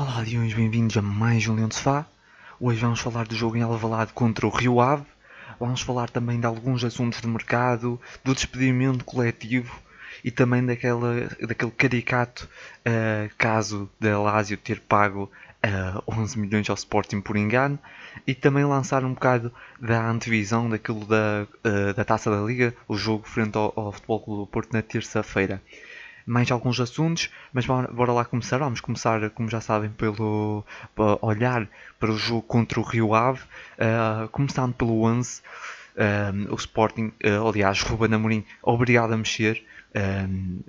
Olá, Diões, bem-vindos a mais um Leão de Sofá. Hoje vamos falar do jogo em Alvalade contra o Rio Ave. Vamos falar também de alguns assuntos de mercado, do despedimento coletivo e também daquela, daquele caricato uh, caso da Lazio ter pago uh, 11 milhões ao Sporting por engano e também lançar um bocado da antevisão daquilo da, uh, da Taça da Liga, o jogo frente ao, ao Futebol Clube do Porto na terça-feira mais alguns assuntos, mas bora lá começar. Vamos começar, como já sabem, pelo olhar para o jogo contra o Rio Ave, uh, começando pelo 11. Uh, o Sporting, uh, aliás, Ruben Amorim, obrigado a mexer.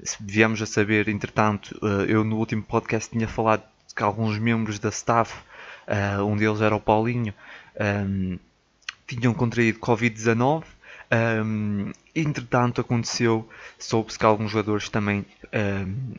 se viemos a saber, entretanto, eu no último podcast tinha falado que alguns membros da staff, um deles era o Paulinho, tinham contraído Covid-19 um, entretanto, aconteceu, soube-se que alguns jogadores também um,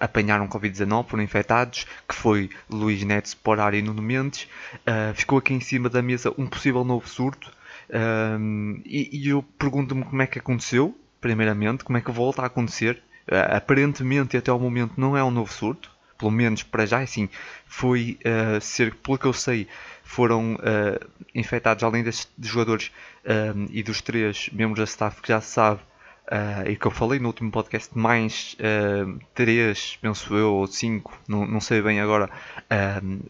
apanharam Covid-19, foram infectados, que foi Luís Neto, Sporar e Nuno Mendes. Uh, ficou aqui em cima da mesa um possível novo surto. Um, e, e, eu pergunto-me como é que aconteceu, primeiramente, como é que volta a acontecer. Uh, aparentemente, até ao momento, não é um novo surto, pelo menos para já, assim, foi uh, ser, pelo que eu sei, foram uh, infectados, além destes jogadores um, e dos três membros da staff que já se sabe, uh, e que eu falei no último podcast, mais uh, três, penso eu, ou cinco, não, não sei bem agora,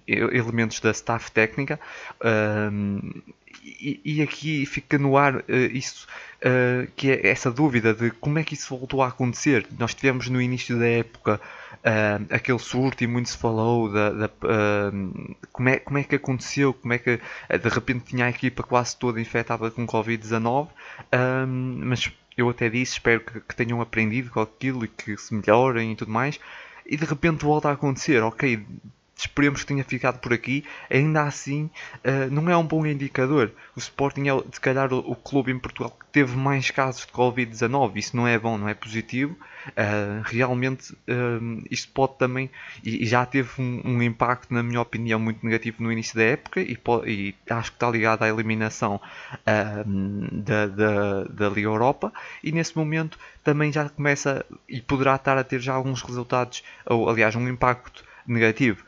elementos da staff técnica. E, aqui fica no ar uh, isso, uh, que é essa dúvida de como é que isso voltou a acontecer. Nós tivemos no início da época uh, aquele surto e muito se falou da, da como, é, como é que aconteceu, como é que de repente tinha a equipa quase toda infectada com Covid-19, mas eu até disse, espero que, que, tenham aprendido com aquilo e que se melhorem e tudo mais. E de repente volta a acontecer, ok, esperemos que tenha ficado por aqui, ainda assim uh, não é um bom indicador. O Sporting é, se calhar, o, o clube em Portugal que teve mais casos de Covid-19. Isso não é bom, não é positivo. Uh, realmente, uh, isto pode também, e, e já teve um, um, impacto, na minha opinião, muito negativo no início da época, e, pode, e acho que está ligado à eliminação da, da, da Liga Europa. E nesse momento também já começa e poderá estar a ter já alguns resultados, ou aliás, um impacto negativo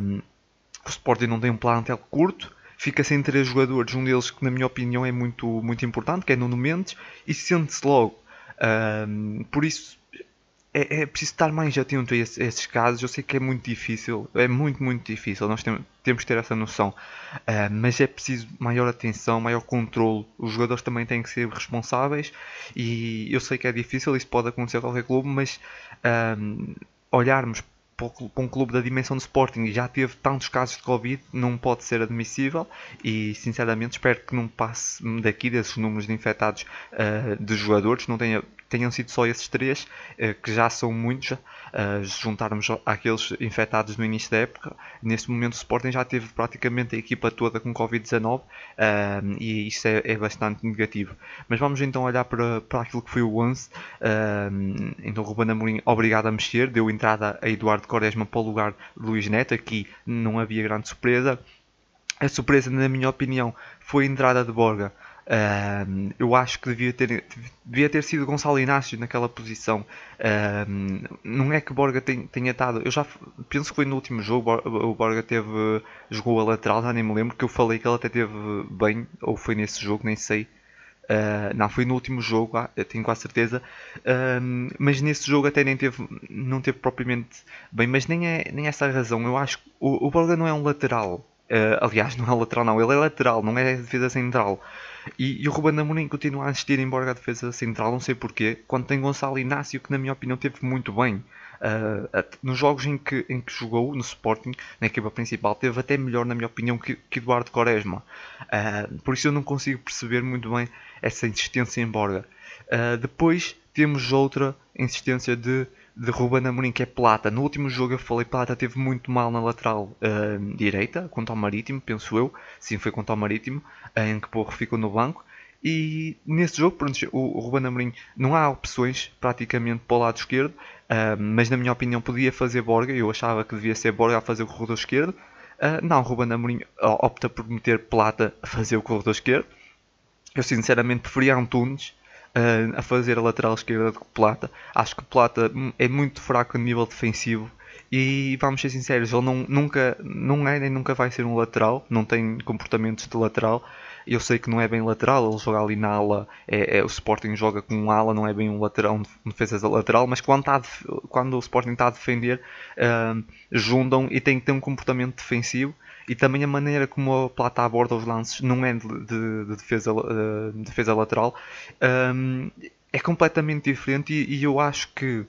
um, o Sporting não tem um plantel curto, fica sem três jogadores, um deles que na minha opinião é muito, muito importante, que é Nuno Mendes, e sente-se logo. Um, por isso é, é, preciso estar mais atento a, a, esses casos. Eu sei que é muito difícil, é muito, muito difícil, nós temos, temos que ter essa noção, uh, mas é preciso maior atenção, maior controle. Os jogadores também têm que ser responsáveis e eu sei que é difícil, isso pode acontecer a qualquer clube, mas um, olharmos para um clube da dimensão do Sporting e já teve tantos casos de Covid, não pode ser admissível e sinceramente espero que não passe daqui desses números de infectados uh, de jogadores, não tenha tenham sido só esses três, eh, que já são muitos, uh, juntarmos àqueles infectados no início da época. Neste momento, o Sporting já teve praticamente a equipa toda com Covid-19 uh, e isso é, é, bastante negativo. Mas vamos então olhar para, para aquilo que foi o 11. Uh, então, Ruben Amorim, obrigado a mexer, deu entrada a Eduardo Quaresma para o lugar de Luís Neto. Aqui não havia grande surpresa. A surpresa, na minha opinião, foi a entrada de Borga. Uh, eu acho que devia ter, devia ter sido Gonçalo Inácio naquela posição. Uh, não é que Borga tenha estado. Eu já penso que foi no último jogo. O Borga teve, jogou a lateral, já nem me lembro. Que eu falei que ele até teve bem, ou foi nesse jogo, nem sei. Uh, não, foi no último jogo, ah, tenho quase certeza. Uh, mas nesse jogo até nem teve, não teve propriamente bem. Mas nem é, nem é essa a razão. Eu acho que o, o Borga não é um lateral. Uh, aliás, não é lateral, não. Ele é lateral, não é defesa central. E, e o Ruben Amorim continua a insistir em Borga defesa central, não sei porquê, quando tem Gonçalo Inácio, que na minha opinião teve muito bem. Uh, nos jogos em que, em que jogou no Sporting, na equipa principal, teve até melhor, na minha opinião, que, que Eduardo Quaresma. Uh, por isso eu não consigo perceber muito bem essa insistência em Borga. Uh, depois temos outra insistência de de Ruben Amorim, que é Plata. No último jogo eu falei Plata teve muito mal na lateral uh, direita, contra o Marítimo, penso eu. Sim, foi contra o Marítimo, em que Porro ficou no banco. E nesse jogo, pronto, o Ruben Amorim não há opções praticamente para o lado esquerdo, uh, mas na minha opinião podia fazer Borga. Eu achava que devia ser Borga a fazer o corredor esquerdo. Uh, não, Ruben Amorim opta por meter Plata a fazer o corredor esquerdo. Eu sinceramente preferia Antunes uh, a fazer a lateral esquerda de Plata. Acho que Plata é muito fraco a nível defensivo E vamos ser sinceros, ele não, nunca, não é nem nunca vai ser um lateral, não tem comportamentos de lateral. Eu sei que não é bem lateral, ele joga ali na ala, é, é, o Sporting joga com um ala, não é bem um lateral, um defesa lateral, mas quando, tá, quando o Sporting está a defender, uh, juntam e tem que ter um comportamento defensivo e também a maneira como a Plata aborda os lances não é de, de, de defesa, uh, defesa lateral, um, é completamente diferente e, e eu acho que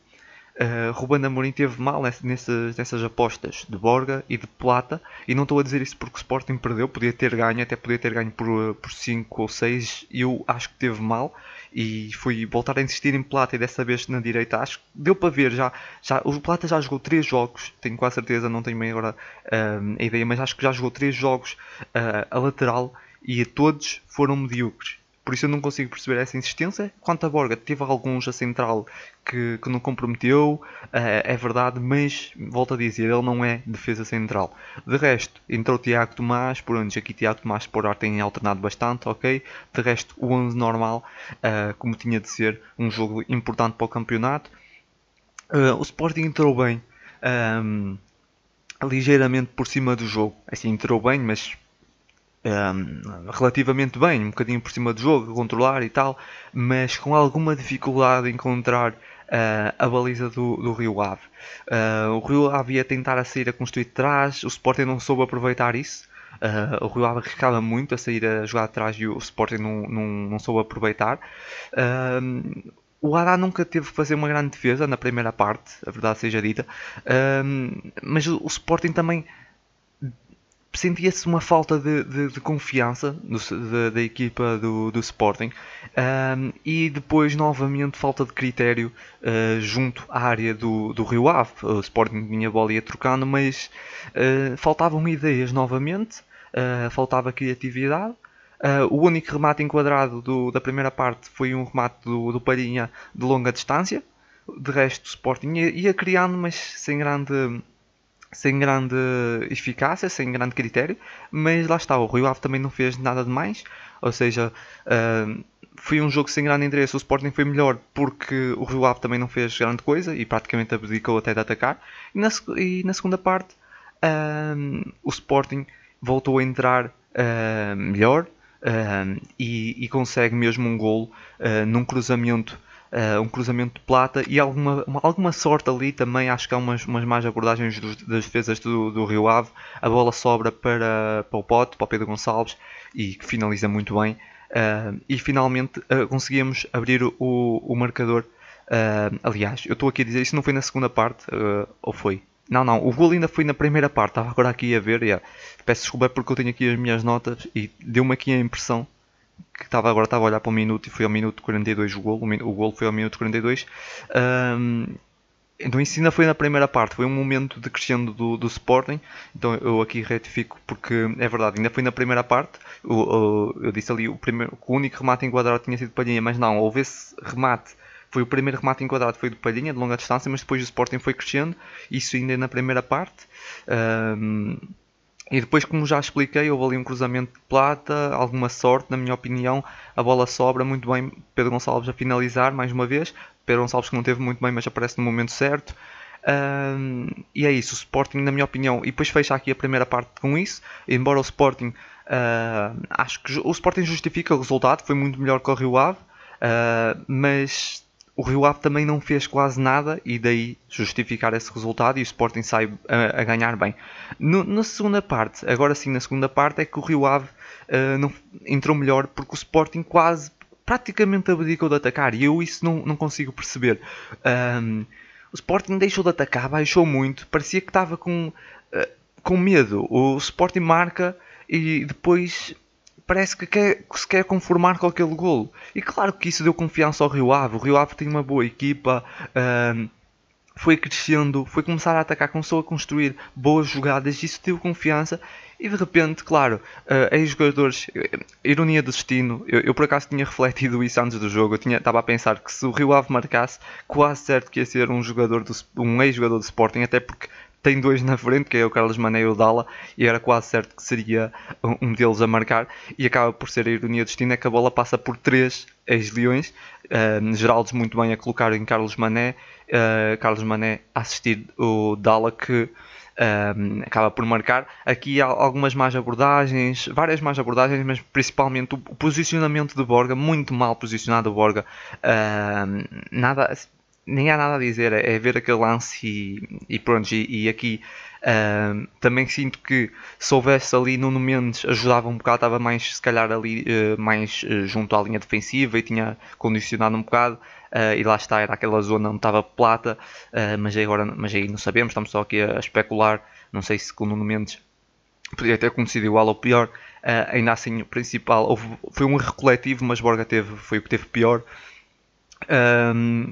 Uh, Ruben Amorim teve mal nessas, nessas apostas de Borga e de Plata e não estou a dizer isso porque o Sporting perdeu, podia ter ganho, até podia ter ganho por, por 5 ou 6 e eu acho que teve mal e fui voltar a insistir em Plata e dessa vez na direita acho que deu para ver já, já o Plata já jogou 3 jogos, tenho quase certeza, não tenho bem agora uh, a ideia, mas acho que já jogou 3 jogos uh, a lateral e todos foram medíocres por isso eu não consigo perceber essa insistência. Quanto a Borga, teve alguns a central que, que não comprometeu, uh, é verdade, mas volto a dizer, ele não é defesa central. De resto, entrou Tiago Tomás, por onde aqui Tiago Tomás por ar tem alternado bastante, ok? De resto, o 11 normal, uh, como tinha de ser, um jogo importante para o campeonato. Uh, o Sporting entrou bem. Um, ligeiramente por cima do jogo. Assim, entrou bem, mas um, relativamente bem, um bocadinho por cima do jogo, controlar e tal, mas com alguma dificuldade encontrar uh, a baliza do, do Rio Ave. Uh, o Rio Ave ia tentar a sair a construir de trás, o Sporting não soube aproveitar isso. Uh, o Rio Ave arriscava muito a sair a jogar atrás e o Sporting não, não, não soube aproveitar. O Ará nunca teve que fazer uma grande defesa na primeira parte, a verdade seja dita, mas o, o Sporting também sentia-se uma falta de, de, de confiança do, de, da equipa do, do Sporting um, e depois novamente falta de critério uh, junto à área do, do Rio Ave. O Sporting tinha bola ia trocando, mas uh, faltavam ideias novamente, uh, faltava criatividade. o único remate enquadrado do, da primeira parte foi um remate do, do de longa distância. De resto, o Sporting ia, ia criando, mas sem grande sem grande eficácia, sem grande critério, mas lá está, o Rio Ave também não fez nada de mais, ou seja, uh, foi um jogo sem grande interesse, o Sporting foi melhor porque o Rio Ave também não fez grande coisa e praticamente abdicou até de atacar, e na, e na segunda parte uh, o Sporting voltou a entrar uh, melhor e, e, consegue mesmo um gol num cruzamento uh, um cruzamento de plata e alguma, uma, alguma sorte ali também. Acho que há umas, umas más abordagens dos, das defesas do, do Rio Ave. A bola sobra para, para o Pote, para o Pedro Gonçalves e que finaliza muito bem. Uh, e finalmente uh, conseguimos abrir o, o marcador. aliás, eu estou aqui a dizer isso não foi na segunda parte, ou foi? Não, não, o gol ainda foi na primeira parte. Estava agora aqui a ver. Yeah. Peço desculpa porque eu tenho aqui as minhas notas e deu-me aqui a impressão que estava agora estava a olhar para o minuto e foi ao minuto 42 o gol, o gol foi ao minuto 42. Um, então isso ainda foi na primeira parte, foi um momento de crescendo do, do Sporting, então eu aqui retifico porque é verdade, ainda foi na primeira parte, eu, eu, eu disse ali o, primeiro, o único remate enquadrado tinha sido Palhinha, mas não, houve esse remate, foi o primeiro remate enquadrado foi do Palhinha, de longa distância, mas depois o Sporting foi crescendo, isso ainda é na primeira parte. Um, e depois, como já expliquei, houve ali um cruzamento de plata, alguma sorte, na minha opinião. A bola sobra muito bem. Pedro Gonçalves a finalizar mais uma vez. Pedro Gonçalves que não teve muito bem, mas aparece no momento certo. Um, e é isso, o Sporting, na minha opinião, e depois fecha aqui a primeira parte com isso. Embora o Sporting, uh, acho que o Sporting justifica o resultado, foi muito melhor que o Rio Ave, uh, mas o Rio Ave também não fez quase nada e daí justificar esse resultado e o Sporting sai a, a ganhar bem. No, na segunda parte, agora sim na segunda parte, é que o Rio Ave uh, não, entrou melhor porque o Sporting quase praticamente abdicou de atacar e eu isso não, não consigo perceber. Um, o Sporting deixou de atacar, baixou muito, parecia que estava com, uh, com medo. O Sporting marca e depois parece que, quer, que se quer conformar com aquele golo. E claro que isso deu confiança ao Rio Ave. O Rio Ave tem uma boa equipa, foi crescendo, foi começar a atacar, começou a construir boas jogadas, isso deu confiança. E de repente, claro, uh, ex-jogadores, ironia do destino, eu, eu, por acaso tinha refletido isso antes do jogo, eu tinha, estava a pensar que se o Rio Ave marcasse, quase certo que ia ser um jogador do, um ex-jogador do Sporting, até porque tem dois na frente, que é o Carlos Mané e o Dala, e era quase certo que seria um deles a marcar, e acaba por ser a ironia do destino, é que a bola passa por três ex-leões, uh, Geraldes muito bem a colocar em Carlos Mané, uh, Carlos Mané a assistir o Dala que um, acaba por marcar. Aqui há algumas más abordagens, várias más abordagens, mas principalmente o posicionamento de Borga, muito mal posicionado Borga. Nada, nem há nada a dizer, é, é ver aquele lance e, e pronto. E, e aqui também sinto que se houvesse ali Nuno Mendes ajudava um bocado, estava mais se calhar ali uh, mais uh, junto à linha defensiva e tinha condicionado um bocado. Uh, e lá está, era aquela zona onde estava plata, mas, agora, mas aí não sabemos, estamos só aqui a, especular, não sei se com o Nuno Mendes podia ter acontecido igual ou pior, uh, ainda assim o principal, houve, foi um erro coletivo, mas Borga teve, foi o que teve pior, um,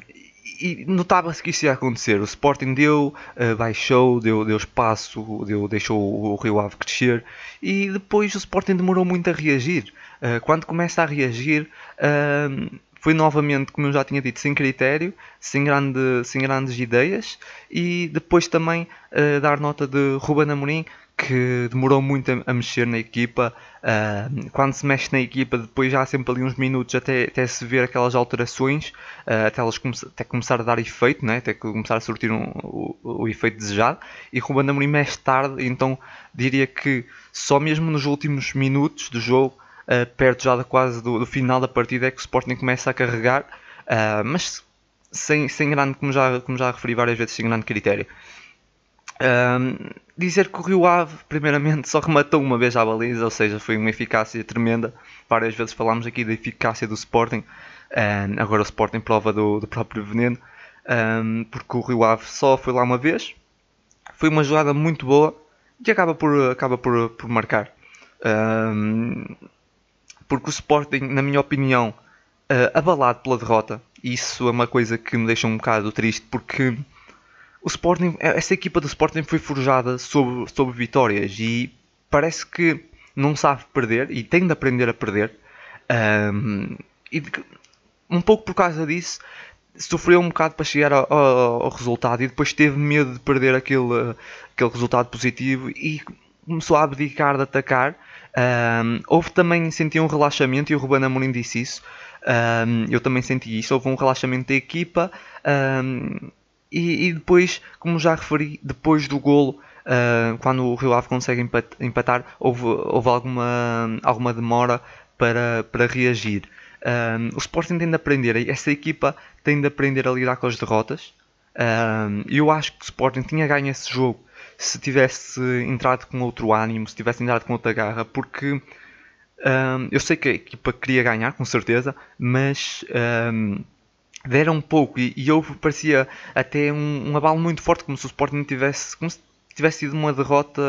e notava-se que isso ia acontecer. O Sporting deu, uh, baixou, deu, deu espaço, deu, deixou o, Rio Ave crescer e depois o Sporting demorou muito a reagir. Uh, quando começa a reagir, uh, foi novamente, como eu já tinha dito, sem critério, sem, grande, sem grandes ideias e depois também uh, dar nota de Ruben Amorim que demorou muito a, a mexer na equipa. Uh, quando se mexe na equipa, depois já há sempre ali uns minutos até, até se ver aquelas alterações, uh, até elas come até começar a dar efeito, né? até começar a surtir um, o, o, efeito desejado. E Ruben Amorim mexe tarde, então diria que só mesmo nos últimos minutos do jogo uh, perto já de quase do, do, final da partida é que o Sporting começa a carregar, mas sem, sem grande, como já, como já referi várias vezes, sem grande critério. Uh, dizer que o Rio Ave, primeiramente, só rematou uma vez à baliza, ou seja, foi uma eficácia tremenda. Várias vezes falámos aqui da eficácia do Sporting, uh, agora o Sporting prova do, do próprio veneno, um, porque o Rio Ave só foi lá uma vez. Foi uma jogada muito boa e acaba por, acaba por, por marcar. Um, porque o Sporting, na minha opinião, uh, abalado pela derrota, isso é uma coisa que me deixa um bocado triste, porque o Sporting, essa equipa do Sporting foi forjada sobre, sobre vitórias e parece que não sabe perder e tem de aprender a perder. Um, e um pouco por causa disso, sofreu um bocado para chegar ao, ao, ao, resultado e depois teve medo de perder aquele, aquele resultado positivo e começou a abdicar de atacar um, houve também, senti um relaxamento e o Ruben Amorim disse isso. Um, eu também senti isso. Houve um relaxamento da equipa um, e, e, depois, como já referi, depois do golo, uh, quando o Rio Ave consegue empatar, houve, houve alguma, alguma demora para, para reagir. o Sporting tem de aprender, essa equipa tem de aprender a lidar com as derrotas. E eu acho que o Sporting tinha ganho esse jogo se tivesse entrado com outro ânimo, se tivesse entrado com outra garra, porque eu sei que a equipa queria ganhar, com certeza, mas deram pouco e, e houve, parecia até um, um, abalo muito forte, como se o Sporting tivesse, como se tivesse tido uma derrota,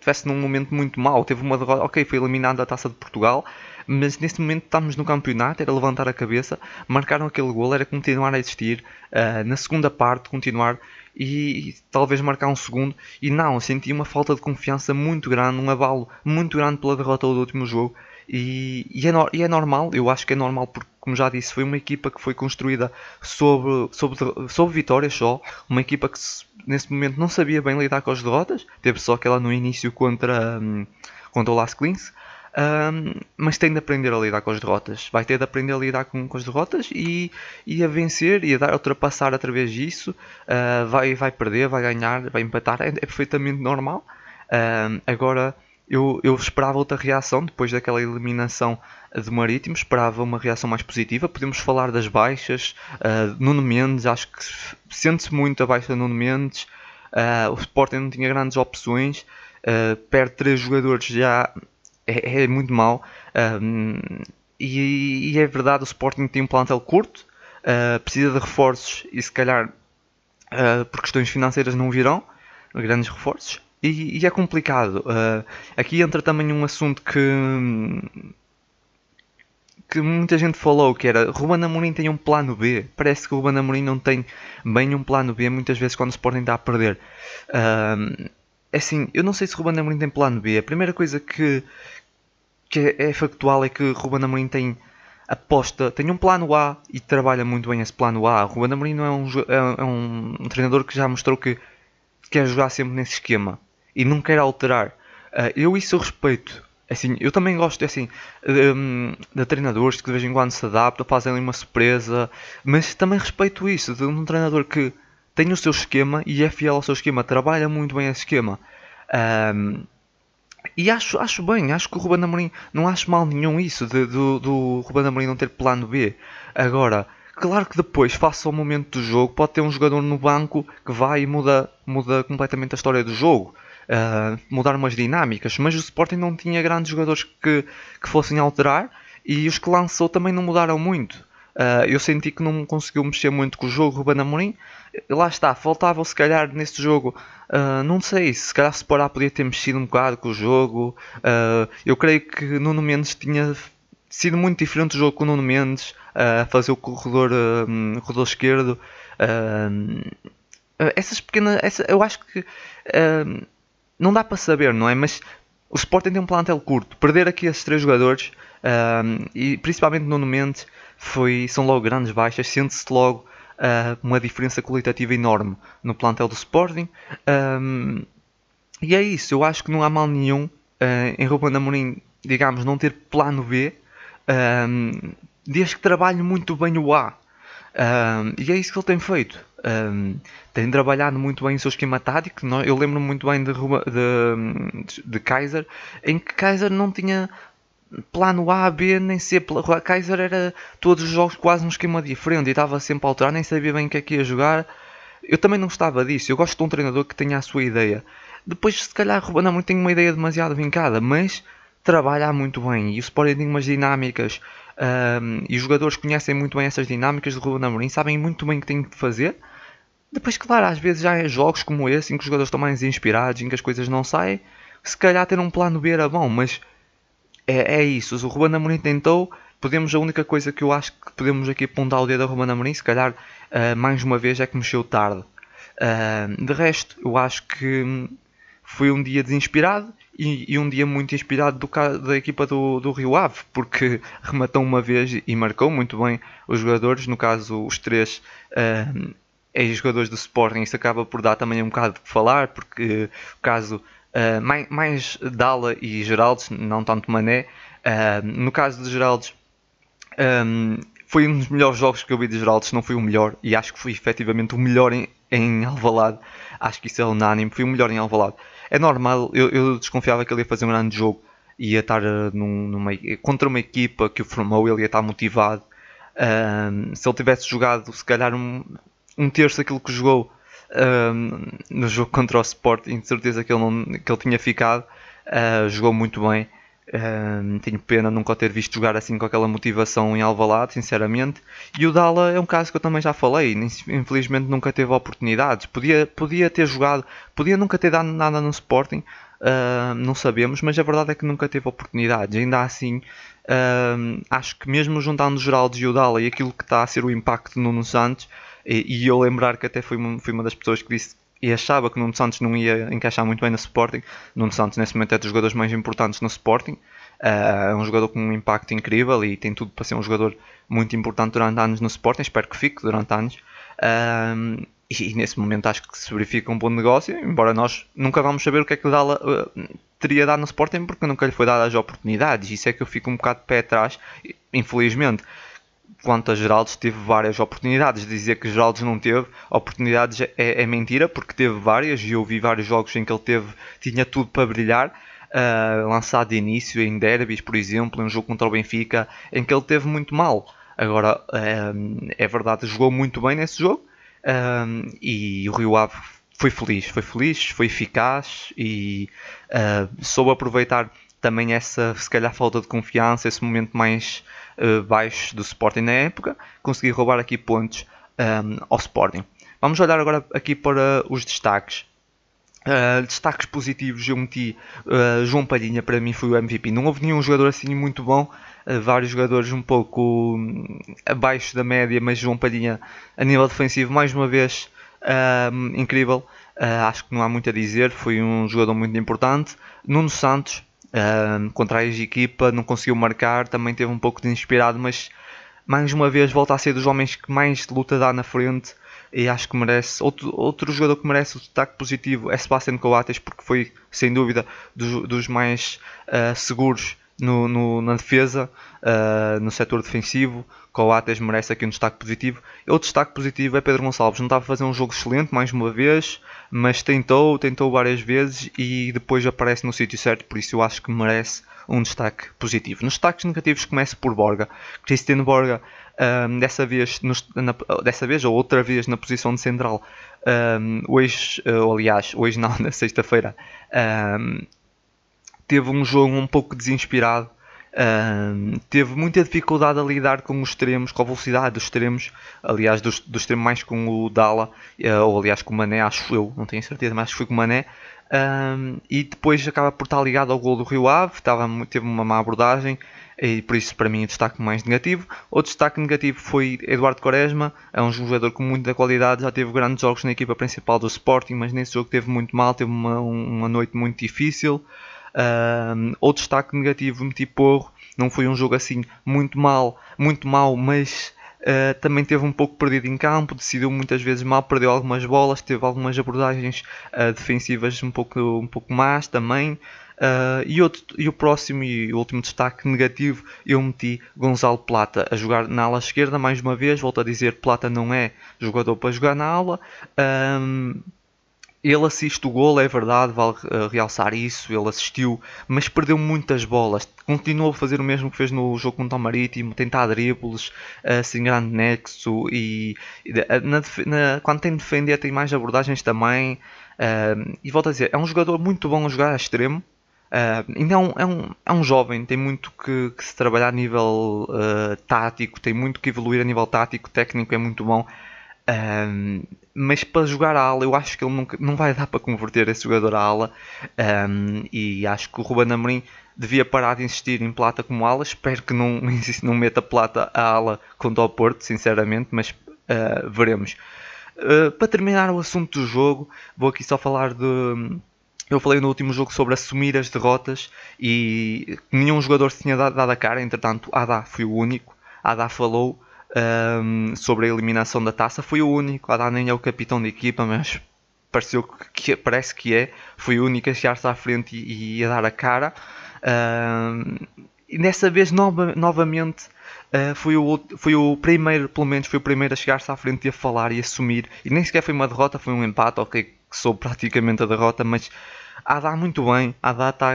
tivesse num momento muito mau, teve uma derrota, ok, foi eliminado da Taça de Portugal, mas neste momento estamos no campeonato, era levantar a cabeça, marcaram aquele gol, era continuar a existir, uh, na segunda parte continuar e talvez marcar um segundo. E não, senti uma falta de confiança muito grande, um abalo muito grande pela derrota do último jogo. E, e, é, no, e, é, normal, eu acho que é normal porque, como já disse, foi uma equipa que foi construída sobre, sobre, sobre vitórias só. Uma equipa que nesse momento não sabia bem lidar com as derrotas. Teve só aquela no início contra, um, contra o Las Clins. Um, mas tem de aprender a lidar com as derrotas. Vai ter de aprender a lidar com, com as derrotas e, e a vencer e a dar, a ultrapassar através disso. Uh, vai, vai perder, vai ganhar, vai empatar. É, é perfeitamente normal. Uh, agora, eu, eu esperava outra reação depois daquela eliminação do Marítimo. Esperava uma reação mais positiva. Podemos falar das baixas. Uh, Nuno Mendes, acho que sente-se muito a baixa de Nuno Mendes. o Sporting não tinha grandes opções. Uh, perde três jogadores já é, é muito mau. Um, e, e, é verdade, o Sporting tem um plantel curto, uh, precisa de reforços e se calhar uh, por questões financeiras não virão grandes reforços. E, e é complicado. Uh, aqui entra também um assunto que, que muita gente falou, que era Ruben Amorim tem um plano B. Parece que o Ruben Amorim não tem bem um plano B muitas vezes quando o Sporting está a perder. Uh, assim, eu não sei se Ruben Amorim tem plano B. A primeira coisa que, que é, factual é que Ruben Amorim tem aposta, tem um plano A e trabalha muito bem esse plano A. Ruben Amorim não é um, é, é um treinador que já mostrou que quer jogar sempre nesse esquema e não quer alterar. Uh, eu isso eu respeito. Assim, eu também gosto assim, de, de, treinadores que de vez em quando se adaptam, fazem ali uma surpresa, mas também respeito isso, de um treinador que tem o seu esquema e é fiel ao seu esquema, trabalha muito bem esse esquema. Um, e acho, acho bem, acho que o Ruben Amorim, não acho mal nenhum isso, de, do, do Ruben Amorim não ter plano B. Agora, claro que depois, face ao momento do jogo, pode ter um jogador no banco que vai e muda, muda completamente a história do jogo. Uh, mudar umas dinâmicas, mas o Sporting não tinha grandes jogadores que, que fossem alterar e os que lançou também não mudaram muito. Uh, eu senti que não conseguiu mexer muito com o jogo Ruben Amorim. Lá está, faltava se calhar neste jogo, uh, não sei, se calhar se parar podia ter mexido um bocado com o jogo. Uh, eu creio que Nuno Mendes tinha sido muito diferente do jogo com o Nuno Mendes, a fazer o corredor, um, corredor esquerdo. essas pequenas, essa, eu acho que não dá para saber, não é? Mas o Sporting tem um plantel curto. Perder aqui esses três jogadores, e principalmente Nuno Mendes, foi, são logo grandes baixas, sente-se logo uh, uma diferença qualitativa enorme no plantel do Sporting. Um, e é isso, eu acho que não há mal nenhum uh, em Ruben Amorim, digamos, não ter plano B, um, desde que trabalhe muito bem o A. Um, e é isso que ele tem feito. Um, tem trabalhado muito bem o seu esquema tático. Eu lembro-me muito bem de, de, de, Kaiser, em que Kaiser não tinha plano A, B, nem C. Kaiser era todos os jogos quase um esquema diferente e estava sempre a alterar, nem sabia bem o que é que ia jogar. Eu também não gostava disso. Eu gosto de um treinador que tenha a sua ideia. Depois, se calhar, Ruben Amorim tem uma ideia demasiado vincada, mas trabalha muito bem. E o Sporting tem umas dinâmicas um, e os jogadores conhecem muito bem essas dinâmicas de Ruben Amorim, sabem muito bem o que têm de fazer. Depois, claro, às vezes já é jogos como esse em que os jogadores estão mais inspirados, em que as coisas não saem. Se calhar ter um plano B era bom, mas é, é isso. O Ruben Amorim tentou. Podemos, a única coisa que eu acho que podemos aqui apontar o dedo a Ruben Amorim, se calhar uh, mais uma vez, é que mexeu tarde. Uh, de resto, eu acho que foi um dia desinspirado e, e um dia muito inspirado do, da equipa do, do Rio Ave, porque rematou uma vez e marcou muito bem os jogadores, no caso os três uh, ex-jogadores do Sporting, isso acaba por dar também um bocado de falar, porque o caso Uh, mais, mais Dala e Geraldes, não tanto Mané. Uh, no caso de Geraldes, um, foi um dos melhores jogos que eu vi de Geraldes, não foi o melhor, e acho que foi efetivamente o melhor em, em Alvalade. Acho que isso é unânime, foi o melhor em Alvalade. É normal, eu, eu desconfiava que ele ia fazer um grande jogo, ia estar uh, num, numa, contra uma equipa que o formou, ele ia estar motivado. se ele tivesse jogado, se calhar, um, um terço daquilo que jogou, um, no jogo contra o Sporting, de certeza que ele, não, que ele tinha ficado. Uh, jogou muito bem. Um, tenho pena nunca o ter visto jogar assim com aquela motivação em Alvalade, sinceramente. E o Dala é um caso que eu também já falei. Infelizmente nunca teve oportunidades. Podia, podia ter jogado, podia nunca ter dado nada no Sporting. Uh, não sabemos, mas a verdade é que nunca teve oportunidades. Ainda assim, acho que mesmo juntando Geraldo e o Dala e aquilo que está a ser o impacto no Nuno Santos, e, e, eu lembrar que até fui uma, fui uma das pessoas que disse e achava que Nuno Santos não ia encaixar muito bem no Sporting. Nuno Santos, nesse momento, é dos jogadores mais importantes no Sporting. Uh, é um jogador com um impacto incrível e tem tudo para ser um jogador muito importante durante anos no Sporting. Espero que fique durante anos. Uh, e, e, nesse momento acho que se verifica um bom negócio, embora nós nunca vamos saber o que é que Dala uh, teria dado no Sporting porque nunca lhe foi dado as oportunidades. Isso é que eu fico um bocado de pé atrás, infelizmente quanto a Geraldes, teve várias oportunidades. Dizer que Geraldes não teve oportunidades é, é, mentira, porque teve várias e eu vi vários jogos em que ele teve, tinha tudo para brilhar. Uh, lançado de início em derbys, por exemplo, em um jogo contra o Benfica, em que ele teve muito mal. Agora, uh, é verdade, jogou muito bem nesse jogo uh, e o Rio Ave foi feliz, foi feliz, foi eficaz e soube aproveitar também essa, se calhar, falta de confiança, esse momento mais uh, baixos do Sporting na época, consegui roubar aqui pontos um, ehm, ao Sporting. Vamos olhar agora aqui para os destaques. Uh, destaques positivos eu meti uh, João Palhinha para mim foi o MVP não houve nenhum jogador assim muito bom uh, vários jogadores um pouco um, abaixo da média mas João Palhinha a nível defensivo mais uma vez ehm, incrível acho que não há muito a dizer foi um jogador muito importante Nuno Santos Contra a equipa não conseguiu marcar, também teve um pouco de inspirado, mas mais uma vez volta a ser dos homens que mais luta dá na frente e acho que merece. Outro, outro jogador que merece o destaque positivo é Sebastian Coates, porque foi sem dúvida dos, dos mais uh, seguros no, no, na defesa, uh, no setor defensivo. Coates merece aqui um destaque positivo. Outro destaque positivo é Pedro Gonçalves. Não estava a fazer um jogo excelente, mais uma vez, mas tentou, tentou várias vezes e depois aparece no sítio certo, por isso eu acho que merece um destaque positivo. Nos destaques negativos começo por Borga. Cristiano Borga um, dessa, vez, nos, na, dessa vez ou outra vez na posição de central, um, hoje, uh, aliás, hoje não, na sexta-feira, um, teve um jogo um pouco desinspirado. teve muita dificuldade a lidar com os extremos, com a velocidade dos extremos, aliás, dos, dos extremos mais com o Dala, uh, ou aliás com o Mané, acho eu, não tenho certeza, mas acho que foi com o Mané. E depois acaba por estar ligado ao gol do Rio Ave, estava, teve uma má abordagem, e por isso para mim o destaque mais negativo. Outro destaque negativo foi Eduardo Quaresma, é um jogador com muita qualidade, já teve grandes jogos na equipa principal do Sporting, mas nesse jogo teve muito mal, teve uma, uma noite muito difícil. Uh, destaque negativo, meti porro, não foi um jogo assim muito mal, muito mal, mas Uh, também teve um pouco perdido em campo, decidiu muitas vezes mal, perdeu algumas bolas, teve algumas abordagens uh, defensivas um pouco, um pouco más também. Uh, e, outro, e o próximo e o último destaque negativo, eu meti Gonzalo Plata a jogar na ala esquerda mais uma vez. Volto a dizer, Plata não é jogador para jogar na ala. Um, ele assiste o gol, é verdade, vale uh, realçar isso. Ele assistiu, mas perdeu muitas bolas. Continuou a fazer o mesmo que fez no jogo contra o Marítimo, tentar dribles uh, sem grande nexo. E, na, na, quando tem de defender, tem mais abordagens também. Uh, e volto a dizer, é um jogador muito bom a jogar a extremo. Ainda é um, é, um, jovem, tem muito que, que se trabalhar a nível tático, tem muito que evoluir a nível tático, técnico é muito bom. Mas para jogar a ala, eu acho que ele nunca, não vai dar para converter esse jogador à ala. e acho que o Ruben Amorim devia parar de insistir em plata como ala. Espero que não, não meta plata à ala contra o Porto, sinceramente, mas veremos. para terminar o assunto do jogo, vou aqui só falar de eu falei no último jogo sobre assumir as derrotas e nenhum jogador se tinha dado, a cara, entretanto, Adá foi o único. Adá falou um, sobre a eliminação da taça, foi o único. Adá nem é o capitão da equipa, mas pareceu que, parece que é. Foi o único a chegar-se à frente e, e, a dar a cara. Um, e dessa vez, nova, novamente, uh, foi, o, foi o primeiro, pelo menos, foi o primeiro a chegar-se à frente e a falar e assumir. E nem sequer foi uma derrota, foi um empate, ok que sou praticamente a derrota, mas Adá muito bem, Adá tá,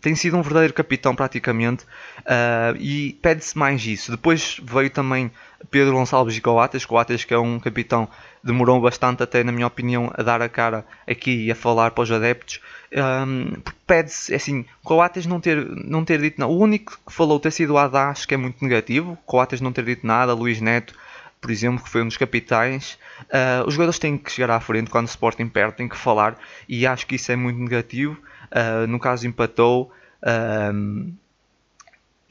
tem sido um verdadeiro capitão praticamente uh, e pede-se mais isso. Depois veio também Pedro Gonçalves e Coates, Coates que é um capitão demorou bastante até na minha opinião a dar a cara aqui e a falar para os adeptos. Um, pede-se, é assim, Coates não ter, não ter dito nada. O único que falou ter sido acho que é muito negativo. Coates não ter dito nada, Luís Neto por exemplo, que foi um dos capitães. Uh, os jogadores têm que chegar à frente quando o Sporting perde, têm que falar e acho que isso é muito negativo. Uh, no caso, empatou. Uh,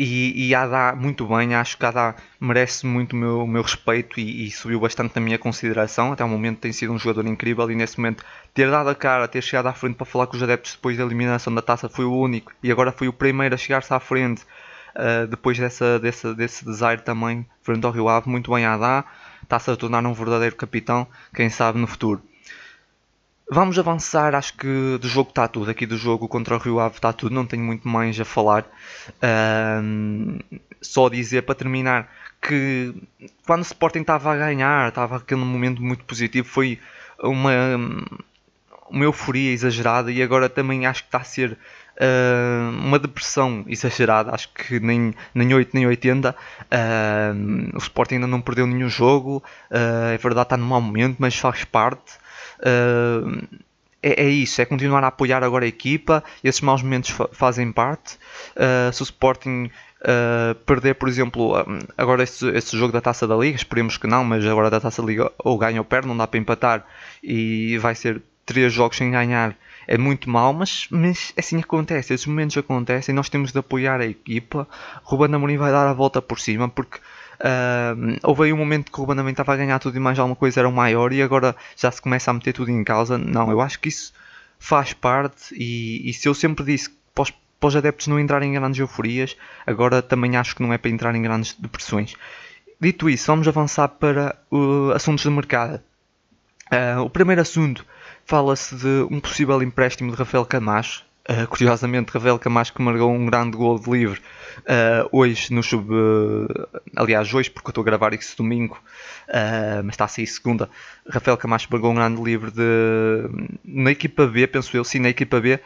e, e Adá muito bem, acho que Adá merece muito o meu, meu respeito e, e, subiu bastante na minha consideração. Até o momento tem sido um jogador incrível e nesse momento ter dado a cara, ter chegado à frente para falar com os adeptos depois da eliminação da taça foi o único e agora foi o primeiro a chegar-se à frente uh, depois dessa, dessa, desse desaire também frente ao Rio Ave, muito bem a dar, está-se a tornar um verdadeiro capitão, quem sabe no futuro. Vamos avançar, acho que do jogo está tudo, aqui do jogo contra o Rio Ave está tudo, não tenho muito mais a falar. Uh, só dizer para terminar que quando o Sporting estava a ganhar, estava aquele momento muito positivo, foi uma, uma euforia exagerada e agora também acho que está a ser uh, uma depressão exagerada, acho que nem, nem 8 nem 80. Uh, o Sporting ainda não perdeu nenhum jogo, uh, é verdade, está num mau momento, mas faz parte. É, é, isso, é continuar a apoiar agora a equipa. Esses maus momentos fa fazem parte. se o Sporting Uh, perder, por exemplo, agora este, este, jogo da Taça da Liga, esperemos que não, mas agora da Taça da Liga ou ganha ou perde, não dá para empatar e vai ser três jogos sem ganhar é muito mal, mas, mas assim acontece, esses momentos acontecem, nós temos de apoiar a equipa. Ruben Amorim vai dar a volta por cima porque uh, houve aí um momento que o Ruben Amorim estava a ganhar tudo e mais alguma coisa era o maior e agora já se começa a meter tudo em causa. Não, eu acho que isso faz parte e, e se eu sempre disse para os, para os adeptos não entrarem em grandes euforias, agora também acho que não é para entrar em grandes depressões. dito isso, vamos avançar para uh, assuntos de mercado. Uh, o primeiro assunto fala-se de um possível empréstimo de Rafael Camacho. Uh, curiosamente, Rafael Camacho marcou um grande gol de livre uh, hoje no sub. aliás, hoje, porque eu estou a gravar isso domingo, mas está a sair segunda. Rafael Camacho marcou um grande livre de, na equipa B, penso eu, sim, na equipa B.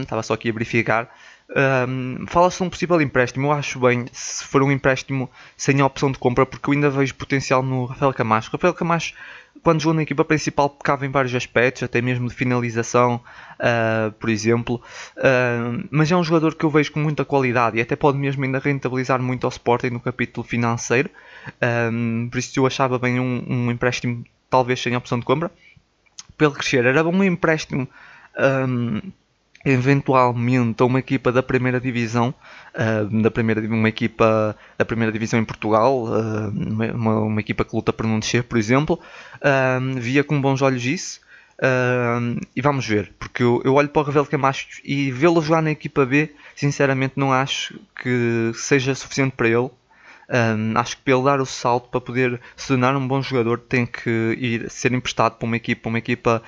estava só aqui a verificar. Um, Fala-se de um possível empréstimo. Eu acho bem se for um empréstimo sem a opção de compra, porque eu ainda vejo potencial no Rafael Camacho. Rafael Camacho, quando jogou na equipa principal, pecava em vários aspectos, até mesmo de finalização, uh, por exemplo. Uh, mas é um jogador que eu vejo com muita qualidade e até pode mesmo ainda rentabilizar muito ao Sporting no capítulo financeiro. Um, por isso eu achava bem um, um empréstimo, talvez sem opção de compra. Pelo crescer, era um empréstimo. Um, eventualmente a uma equipa da primeira divisão, uh, da primeira, uma equipa da primeira divisão em Portugal, uh, uma, uma, equipa que luta por não descer, por exemplo, uh, via com bons olhos isso. e vamos ver, porque eu, eu olho para o Ravel Camacho e vê-lo jogar na equipa B, sinceramente não acho que seja suficiente para ele. acho que para ele dar o salto para poder se tornar um bom jogador tem que ir ser emprestado para uma equipa, uma equipa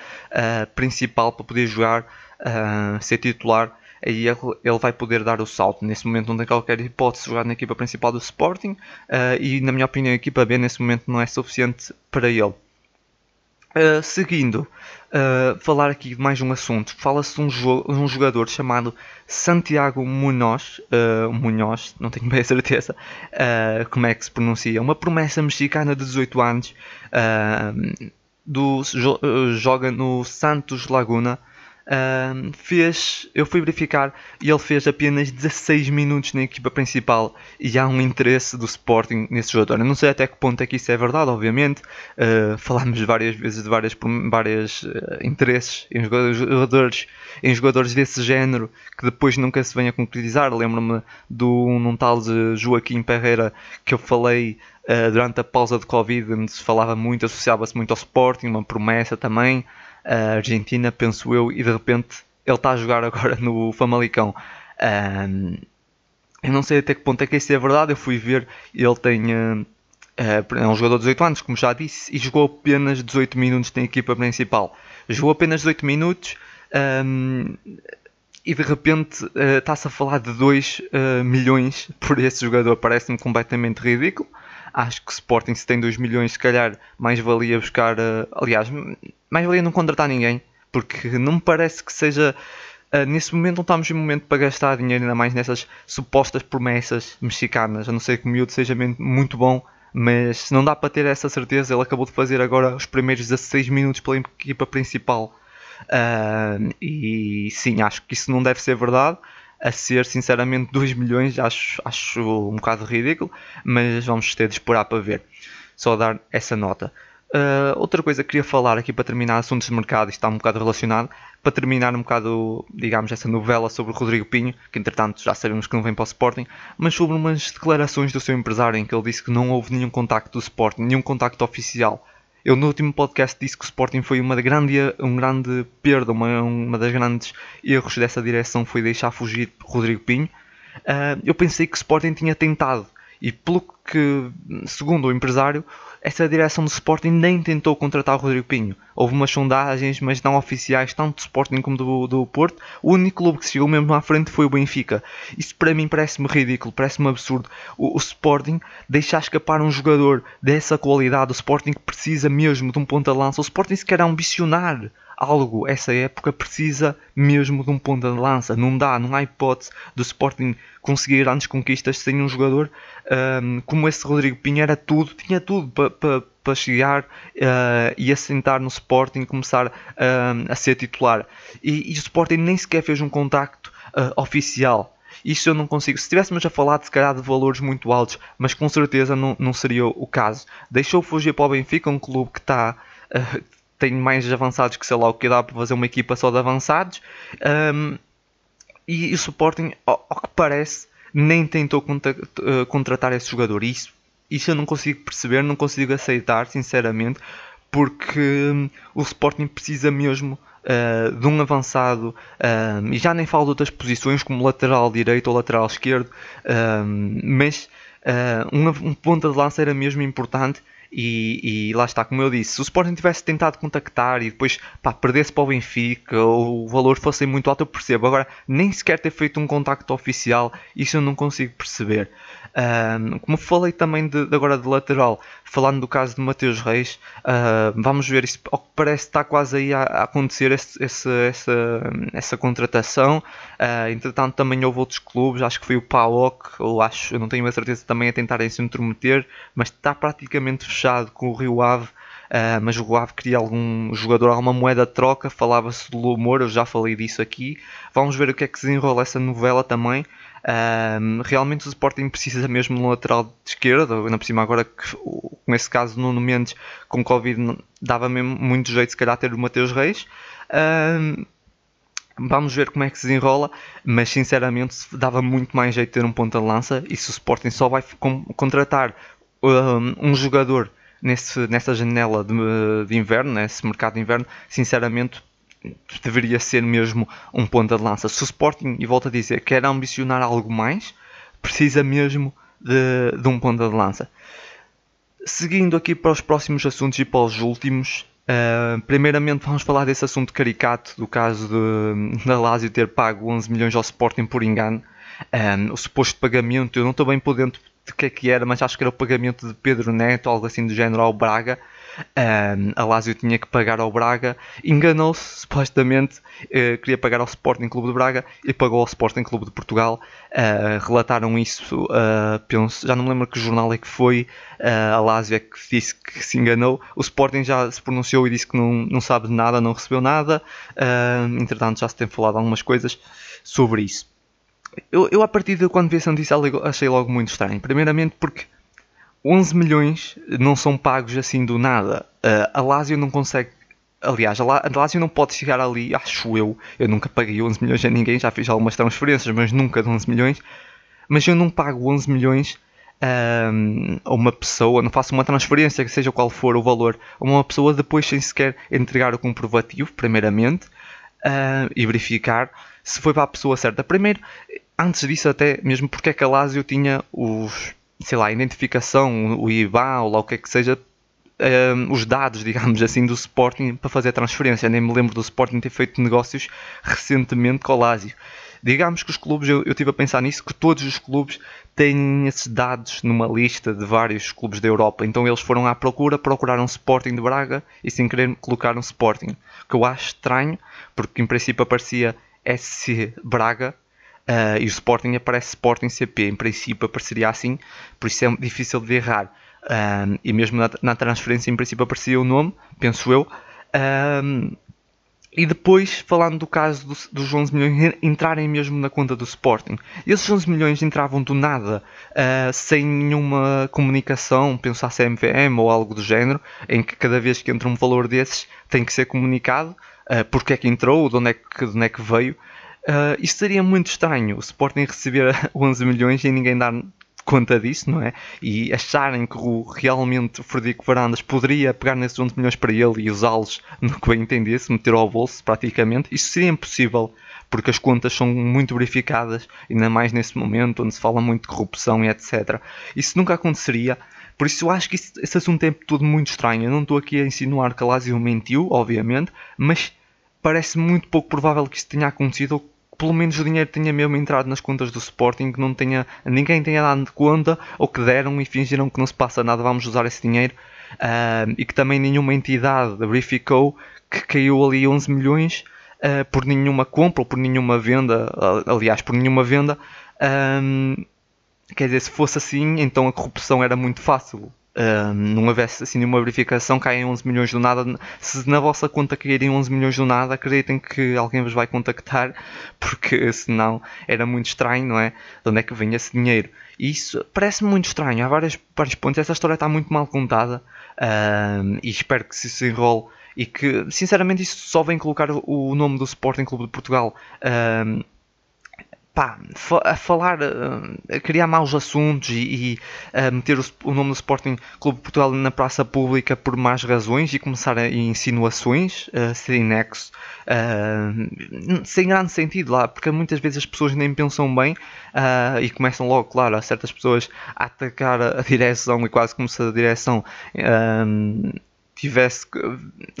principal para poder jogar uh, ser titular, aí ele vai poder dar o salto. Nesse momento não tem qualquer hipótese de jogar na equipa principal do Sporting uh, e, na minha opinião, a equipa B nesse momento não é suficiente para ele. Uh, seguindo, uh, falar aqui de mais um assunto. Fala-se de um, jo um, jogador chamado Santiago Munoz, uh, Munhoz, não tenho bem a certeza como é que se pronuncia. Uma promessa mexicana de 18 anos, do, jo joga no Santos Laguna um, fez, eu fui verificar e ele fez apenas 16 minutos na equipa principal e há um interesse do Sporting nesse jogador. Eu não sei até que ponto é que isso é verdade, obviamente. Uh, falámos várias vezes de várias, várias uh, interesses em jogadores, em jogadores desse género que depois nunca se vêm a concretizar. Lembro-me de um tal de Joaquim Pereira que eu falei uh, durante a pausa de Covid, onde se falava muito, associava-se muito ao Sporting, uma promessa também a Argentina, penso eu, e de repente ele está a jogar agora no Famalicão. Um, eu não sei até que ponto é que isso é verdade, eu fui ver, ele tem. Uh, é um jogador de 18 anos, como já disse, e jogou apenas 18 minutos na equipa principal. Jogou apenas 18 minutos um, e de repente uh, está-se a falar de 2 uh, milhões por esse jogador. Parece-me completamente ridículo. Acho que Sporting, se tem 2 milhões, se calhar mais valia buscar. Uh, aliás, mais valia não contratar ninguém, porque não me parece que seja. Uh, nesse momento não estamos em momento para gastar dinheiro, ainda mais nessas supostas promessas mexicanas. A não ser que o miúdo seja muito bom, mas não dá para ter essa certeza. Ele acabou de fazer agora os primeiros 16 minutos pela equipa principal. Uh, e sim, acho que isso não deve ser verdade a ser sinceramente 2 milhões, acho, acho um bocado ridículo, mas vamos ter de esperar para ver. Só dar essa nota. Uh, outra coisa que queria falar aqui para terminar assuntos de mercado, isto está um bocado relacionado, para terminar um bocado, digamos, essa novela sobre o Rodrigo Pinho, que entretanto já sabemos que não vem para o Sporting, mas sobre umas declarações do seu empresário em que ele disse que não houve nenhum contacto do Sporting, nenhum contacto oficial eu no último podcast disse que o Sporting foi uma grande, um grande perda, uma, uma das grandes erros dessa direção foi deixar fugir Rodrigo Pinho. Uh, eu pensei que o Sporting tinha tentado e pelo que, segundo o empresário, essa direção do Sporting nem tentou contratar o Rodrigo Pinho. Houve umas sondagens, mas não oficiais, tanto do Sporting como do, do Porto. O único clube que chegou mesmo à frente foi o Benfica. Isso para mim parece-me ridículo, parece-me absurdo. O, o, Sporting deixar escapar um jogador dessa qualidade, o Sporting que precisa mesmo de um ponta de lança. O Sporting se quer ambicionar algo, essa época precisa mesmo de um ponta de lança. Não dá, não há hipótese do Sporting conseguir grandes conquistas sem um jogador um, como esse Rodrigo Pinho. Era tudo, tinha tudo para pa, pa chegar uh, e assentar no Sporting e começar um, a ser titular. E, e, o Sporting nem sequer fez um contacto uh, oficial. Isso eu não consigo. Se estivéssemos a falar de se calhar de valores muito altos, mas com certeza não, não seria o caso. Deixou fugir para o Benfica, um clube que está. Uh, tem mais avançados que sei lá o que dá para fazer uma equipa só de avançados. Um, e, e, o Sporting, ao, ao, que parece, nem tentou contra, uh, contratar esse jogador. Isso, isso eu não consigo perceber, não consigo aceitar, sinceramente, porque um, o Sporting precisa mesmo uh, de um avançado, uh, e já nem falo de outras posições como lateral direito ou lateral esquerdo, mas um, um ponta de lança era mesmo importante e, e, lá está, como eu disse, se o Sporting tivesse tentado contactar e depois pá, perdesse para o Benfica ou o valor fosse muito alto, eu percebo. Agora, nem sequer ter feito um contacto oficial, isso eu não consigo perceber. Um, como falei também de, de, agora de lateral, falando do caso de Mateus Reis, uh, vamos ver isso. Ao que parece está quase aí a, acontecer esse, esse, essa, essa contratação. Uh, entretanto, também houve outros clubes, acho que foi o PAOK, ou acho, eu não tenho a certeza também a tentarem se intrometer, mas está praticamente fechado com o Rio Ave. Uh, mas o Rio Ave queria algum jogador, alguma moeda de troca. Falava-se do Lumor, eu já falei disso aqui. Vamos ver o que é que se desenrola essa novela também. Um, realmente o Sporting precisa mesmo de um lateral de esquerda, ainda por cima agora que com esse caso Nuno Mendes com Covid dava mesmo muito jeito se calhar ter o Mateus Reis. Um, vamos ver como é que se desenrola, mas sinceramente dava muito mais jeito ter um ponta de lança e se o Sporting só vai contratar um, um jogador nesse, nessa janela de, de inverno, nesse mercado de inverno, sinceramente deveria ser mesmo um ponta de lança. Se o Sporting, e volto a dizer, quer ambicionar algo mais, precisa mesmo de, de um ponta de lança. Seguindo aqui para os próximos assuntos e para os últimos, uh, primeiramente vamos falar desse assunto caricato, do caso de, da Lazio ter pago 11 milhões ao Sporting por engano. Um, o suposto pagamento, eu não estou bem por dentro de que é que era, mas acho que era o pagamento de Pedro Neto, algo assim do género ao Braga. Um, a Lazio tinha que pagar ao Braga, enganou-se, supostamente uh, queria pagar ao Sporting Clube de Braga e pagou ao Sporting Clube de Portugal. Uh, relataram isso, uh, penso, já não me lembro que jornal é que foi. a Lazio é que disse que se enganou. O Sporting já se pronunciou e disse que não, não sabe de nada, não recebeu nada. entretanto, já se tem falado algumas coisas sobre isso. Eu, eu a partir de quando vi essa notícia achei logo muito estranho. Primeiramente porque 11 milhões não são pagos assim do nada. Uh, a Lazio não consegue. Aliás, a Lazio não pode chegar ali, acho eu. Eu nunca paguei 11 milhões a ninguém, já fiz algumas transferências, mas nunca de 11 milhões. Mas eu não pago 11 milhões um, a uma pessoa, não faço uma transferência, que seja qual for o valor, a uma pessoa depois sem sequer entregar o comprovativo, primeiramente, uh, e verificar se foi para a pessoa certa. Primeiro, antes disso, até mesmo porque é que a Lazio tinha os sei lá, identificação, o IBAN ou lá o que é que seja, um, ehm, os dados, digamos assim, do Sporting para fazer a transferência. Nem me lembro do Sporting ter feito negócios recentemente com o Lazio. Digamos que os clubes, eu, eu estive a pensar nisso, que todos os clubes têm esses dados numa lista de vários clubes da Europa. Então eles foram à procura, procuraram Sporting de Braga e sem querer colocaram Sporting. Que eu acho estranho, porque em princípio aparecia SC Braga Uh, e o Sporting aparece Sporting CP, em princípio apareceria assim, por isso é difícil de errar. Uh, e mesmo na, na, transferência, em princípio, aparecia o nome, penso eu. Uh, e depois, falando do caso dos, dos 11 milhões entrarem mesmo na conta do Sporting. Esses 11 milhões entravam do nada, sem nenhuma comunicação, penso a CMVM ou algo do género, em que cada vez que entra um valor desses tem que ser comunicado porque é que entrou, de onde é que, de onde é que veio. Uh, isto seria muito estranho, o Sporting receber 11 milhões e ninguém dar conta disso, não é? E acharem que o, realmente o Frederico Varandas poderia pegar nesses 11 milhões para ele e usá-los no que bem entendesse, meter ao bolso praticamente, isso seria impossível, porque as contas são muito verificadas, ainda mais nesse momento onde se fala muito de corrupção e etc. Isso nunca aconteceria. Por isso eu acho que isso, esse assunto é tudo muito estranho. Eu não estou aqui a insinuar que a Lazio mentiu, obviamente, mas parece muito pouco provável que isso tenha acontecido pelo menos o dinheiro tenha mesmo entrado nas contas do Sporting, que não tenha, ninguém tenha dado conta, ou que deram e fingiram que não se passa nada, vamos usar esse dinheiro, uh, e que também nenhuma entidade verificou que caiu ali 11 milhões uh, por nenhuma compra ou por nenhuma venda, aliás, por nenhuma venda. quer dizer, se fosse assim, então a corrupção era muito fácil uh, não houvesse assim nenhuma verificação, caem 11 milhões do nada. Se na vossa conta caírem 11 milhões do nada, acreditem que alguém vos vai contactar, porque senão era muito estranho, não é? De onde é que vem esse dinheiro? E isso parece muito estranho. Há vários, vários pontos. Essa história está muito mal contada uh, e espero que se, se enrole e que, sinceramente, isso só vem colocar o nome do Sporting Clube de Portugal. Uh, pá, a falar, a criar maus assuntos e, e a meter o, o, nome do Sporting Clube de Portugal na praça pública por más razões e começar a insinuações uh, sem nexo, sem grande sentido lá, porque muitas vezes as pessoas nem pensam bem e começam logo, claro, a certas pessoas a atacar a, a direção e quase como se a direção tivesse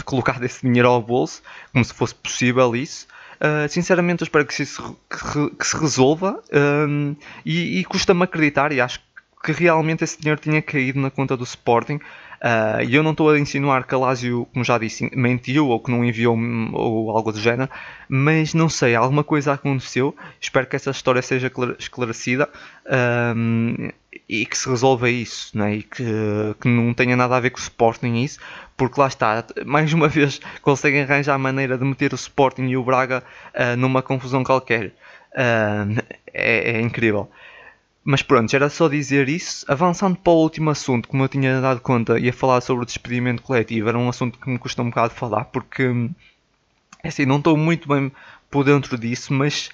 colocado esse dinheiro ao bolso, como se fosse possível isso. Uh, sinceramente, eu espero que, isso, que, que se resolva um, e, e custa-me acreditar e acho que realmente esse dinheiro tinha caído na conta do Sporting. Uh, e eu não estou a insinuar que a Lazio, como já disse, mentiu ou que não enviou ou algo do género, mas não sei, alguma coisa aconteceu. Espero que essa história seja esclarecida um, e que se resolva isso, né? e que, que não tenha nada a ver com o Sporting isso, porque lá está, mais uma vez conseguem arranjar a maneira de meter o Sporting e o Braga uh, numa confusão qualquer. Uh, é, é, incrível. Mas pronto, era só dizer isso. Avançando para o último assunto, como eu tinha dado conta, ia falar sobre o despedimento coletivo. Era um assunto que me custa um bocado falar, porque é assim, não estou muito bem por dentro disso, mas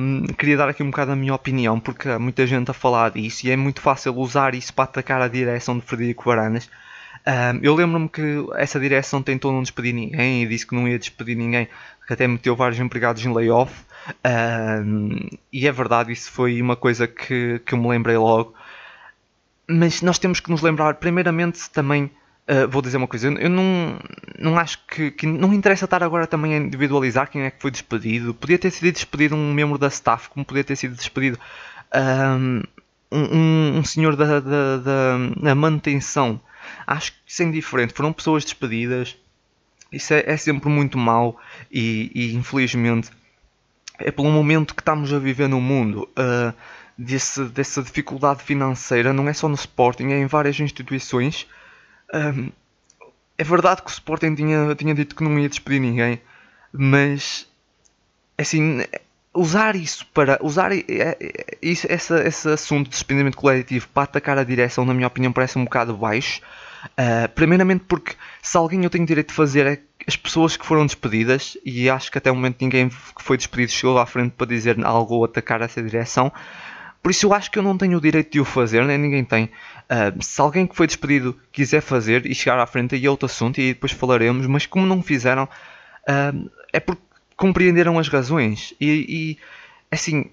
um, queria dar aqui um bocado a minha opinião, porque há muita gente a falar disso e é muito fácil usar isso para atacar a direção de Frederico Varanas. Um, eu lembro-me que essa direção tentou não despedir ninguém e disse que não ia despedir ninguém, que até meteu vários empregados em layoff. Um, e é verdade, isso foi uma coisa que, que eu me lembrei logo. Mas nós temos que nos lembrar, primeiramente, também. Uh, vou dizer uma coisa, eu não, não acho que, que, Não interessa estar agora também a individualizar quem é que foi despedido. Podia ter sido despedido um membro da staff, como podia ter sido despedido um, um, um senhor da, da, da, da manutenção Acho que isso é indiferente. Foram pessoas despedidas. Isso é, é sempre muito mau e, e, infelizmente é pelo momento que estamos a viver no mundo. Uh, desse, dessa dificuldade financeira, não é só no Sporting, é em várias instituições. Um, ah, é verdade que o Sporting tinha, tinha dito que não ia despedir ninguém, mas assim, usar isso para usar é, é, isso, essa, esse assunto de despedimento coletivo para atacar a direção, na minha opinião, parece um bocado baixo. Uh, primeiramente porque se alguém eu tenho direito de fazer é as pessoas que foram despedidas, e acho que até o momento ninguém que foi despedido chegou à frente para dizer algo ou atacar essa direção. Por isso eu acho que eu não tenho o direito de o fazer, nem ninguém tem. Uh, se alguém que foi despedido quiser fazer e chegar à frente, aí é outro assunto e depois falaremos, mas como não fizeram, uh, é porque compreenderam as razões. E, e assim,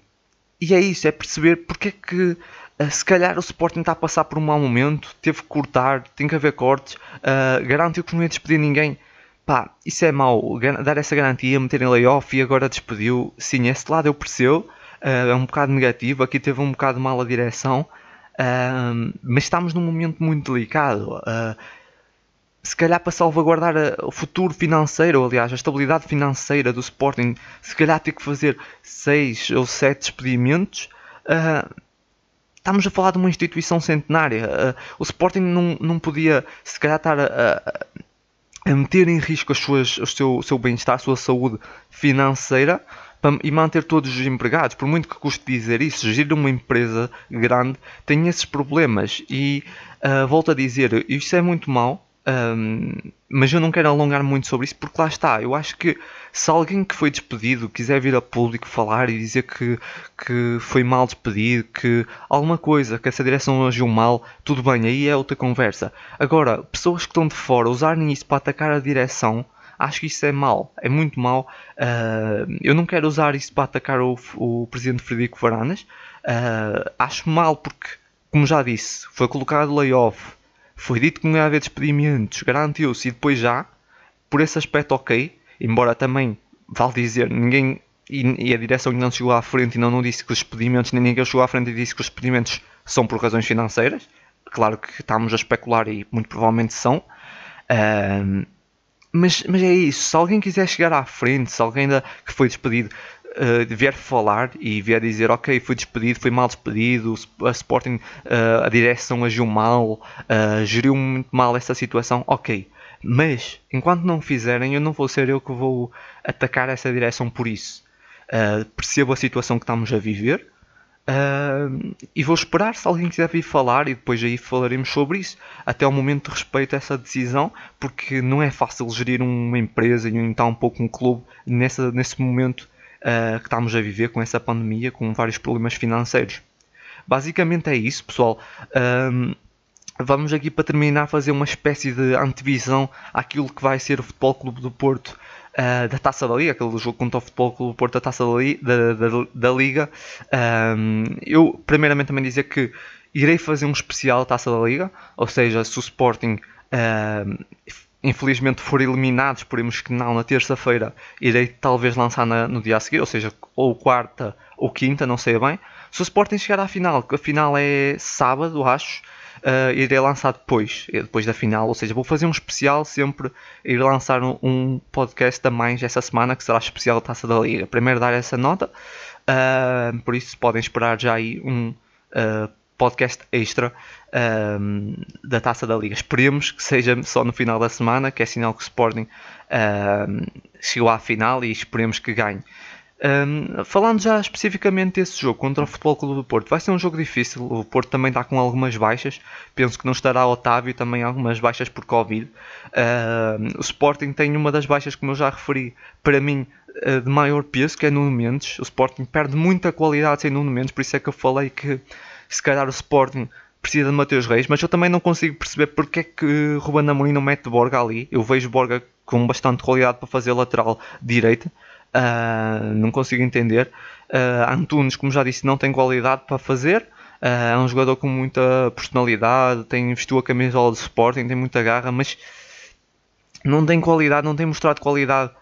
e é isso, é perceber porque é que uh, se calhar o Sporting está a passar por um mau momento, teve que cortar, tem que haver cortes, uh, garantiu que não ia despedir ninguém. Pá, isso é mau, dar essa garantia, meter em layoff e agora despediu. Sim, esse lado eu percebo, uh, é um bocado negativo, aqui teve um bocado mal a direção, mas estamos num momento muito delicado se calhar para salvaguardar o futuro financeiro, ou aliás, a estabilidade financeira do Sporting, se calhar ter que fazer 6 ou 7 despedimentos, uh, estamos a falar de uma instituição centenária. Uh, o Sporting não, não podia, se calhar, estar a, a, meter em risco as suas, o seu, o seu bem-estar, a sua saúde financeira e manter todos os empregados. Por muito que custe dizer isso, gerir uma empresa grande tem esses problemas. E uh, volto a dizer, isso é muito mau um, mas eu não quero alongar muito sobre isso porque lá está. Eu acho que se alguém que foi despedido quiser vir a público falar e dizer que, que foi mal despedido, que alguma coisa, que essa direção agiu mal, tudo bem, aí é outra conversa. Agora, pessoas que estão de fora usarem isso para atacar a direção, acho que isso é mal, é muito mal. Uh, eu não quero usar isso para atacar o, o presidente Frederico Varanas. Uh, acho mal porque, como já disse, foi colocado layoff foi dito que não ia haver despedimentos, garantiu-se e depois já, por esse aspecto ok, embora também, vale dizer, ninguém e, e, a direção não chegou à frente e não, não disse que os despedimentos, nem ninguém chegou à frente e disse que os despedimentos são por razões financeiras. Claro que estamos a especular e muito provavelmente são. Mas, mas é isso, se alguém quiser chegar à frente, se alguém ainda que foi despedido uh, vier falar e vier dizer ok, foi despedido, foi mal despedido, a Sporting, uh, a direção agiu mal, uh, geriu muito mal essa situação, ok. Mas, enquanto não fizerem, eu não vou ser eu que vou atacar essa direção por isso. Uh, percebo a situação que estamos a viver uh, e vou esperar se alguém quiser vir falar e depois aí falaremos sobre isso. Até ao momento respeito essa decisão, porque não é fácil gerir uma empresa e então um pouco um clube nessa, nesse momento uh, que estamos a viver com essa pandemia, com vários problemas financeiros. Basicamente é isso, pessoal. Um, vamos aqui para terminar fazer uma espécie de antevisão àquilo que vai ser o Futebol Clube do Porto uh, da Taça da Liga, aquele jogo contra o Futebol Clube do Porto da Taça da, da, da, da Liga. Um, eu, primeiramente, também dizer que irei fazer um especial Taça da Liga, ou seja, se o Sporting uh, infelizmente for eliminado, esperemos que não, na terça-feira, irei talvez lançar na, no dia a seguir, ou seja, ou quarta ou quinta, não sei bem. Se o Sporting chegar à final, que a final é sábado, acho, uh, irei lançar depois, depois da final, ou seja, vou fazer um especial sempre, ir lançar um, um podcast a mais essa semana, que será especial Taça da Liga. Primeiro dar essa nota, uh, por isso podem esperar já aí um uh, podcast extra um, da Taça da Liga. Esperemos que seja só no final da semana, que é sinal que o Sporting um, chegou à final e esperemos que ganhe. Um, falando já especificamente desse jogo contra o Futebol Clube do Porto, vai ser um jogo difícil. O Porto também está com algumas baixas. Penso que não estará Otávio, também algumas baixas por Covid. O Sporting tem uma das baixas, como eu já referi, para mim uh, de maior peso, que é Nuno Mendes. O Sporting perde muita qualidade sem Nuno Mendes, por isso é que eu falei que se calhar o Sporting precisa de Mateus Reis, mas eu também não consigo perceber porque é que Ruben Amorim não mete Borga ali. Eu vejo Borga com bastante qualidade para fazer lateral direita, uh, não consigo entender. Uh, Antunes, como já disse, não tem qualidade para fazer. Uh, é um jogador com muita personalidade, tem vestiu a camisola do Sporting, tem muita garra, mas não tem qualidade, não tem mostrado qualidade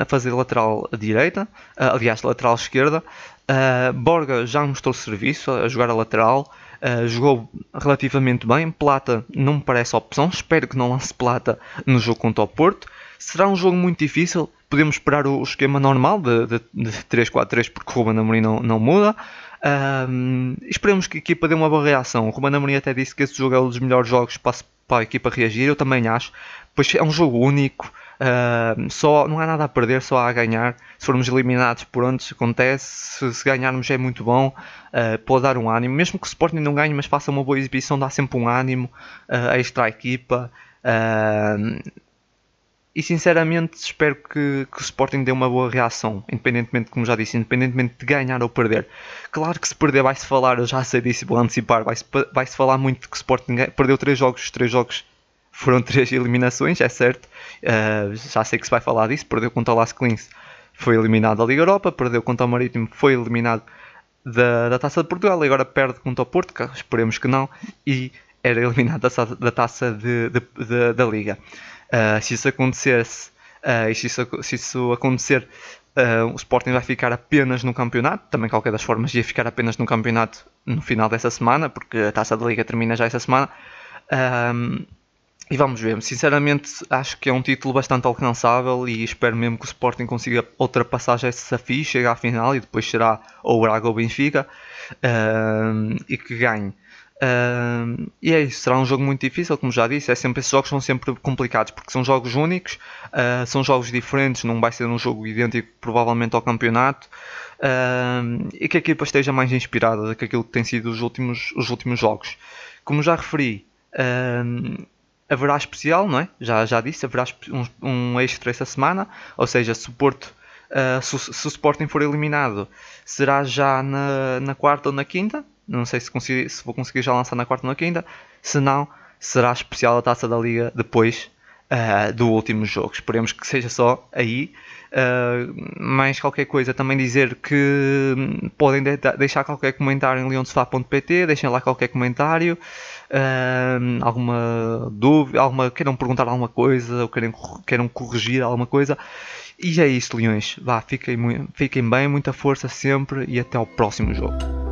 a fazer lateral direita, aliás, lateral esquerda. Uh, Borga já mostrou serviço a jogar a lateral, uh, jogou relativamente bem. Plata não me parece opção, espero que não lance Plata no jogo contra o Porto. Será um jogo muito difícil, podemos esperar o, esquema normal de, de, de 3-4-3 porque o Ruben Amorim não, não muda. Uh, esperemos que a equipa dê uma boa reação. O Ruben Amorim até disse que esse jogo é um dos melhores jogos para, para a equipa reagir, eu também acho, pois é um jogo único. Uh, só, não há nada a perder, só há a ganhar. Se formos eliminados por isso acontece, se, se, ganharmos é muito bom, uh, pode dar um ânimo. Mesmo que o Sporting não ganhe, mas faça uma boa exibição, dá sempre um ânimo uh, extra à equipa. Uh, e sinceramente espero que, que, o Sporting dê uma boa reação, independentemente, como já disse, independentemente de ganhar ou perder. Claro que se perder vai-se falar, eu já sei disso, vou antecipar, vai-se vai -se falar muito que o Sporting perdeu 3 jogos, os 3 jogos foram três eliminações, é certo. Uh, já sei que se vai falar disso. Perdeu contra o Las Clins, foi eliminado da Liga Europa. Perdeu contra o Marítimo, foi eliminado da, da Taça de Portugal. E agora perde contra o Porto, que esperemos que não. E era eliminado da, da Taça de, de, de, da Liga. Uh, se isso acontecesse, uh, se, isso, se isso acontecer, Uh, o Sporting vai ficar apenas no campeonato, também qualquer das formas ia ficar apenas no campeonato no final dessa semana, porque a taça da Liga termina já essa semana. E vamos ver, sinceramente acho que é um título bastante alcançável e espero mesmo que o Sporting consiga ultrapassar esse desafio, chegue à final e depois será ou o Braga ou o Benfica uh, e que ganhe. Uh, e é isso, será um jogo muito difícil, como já disse, é sempre, esses jogos são sempre complicados porque são jogos únicos, uh, são jogos diferentes, não vai ser um jogo idêntico provavelmente ao campeonato e que a equipa esteja mais inspirada do que aquilo que tem sido os últimos, os últimos jogos. Como já referi, haverá especial, não é? Já, já disse, haverá um, um extra essa semana, ou seja, se o Porto, uh, se, se, o Sporting for eliminado, será já na, na quarta ou na quinta. Não sei se, se vou conseguir já lançar na quarta ou na quinta. Se não, será especial a taça da Liga depois uh, do último jogo. Esperemos que seja só aí. Uh, mais qualquer coisa, também dizer que podem de deixar qualquer comentário em leonsofá.pt, deixem lá qualquer comentário, alguma dúvida, alguma, queiram perguntar alguma coisa ou queiram, queiram corrigir alguma coisa. E é isso, leões. Vá, fiquem, fiquem bem, muita força sempre e até ao próximo jogo.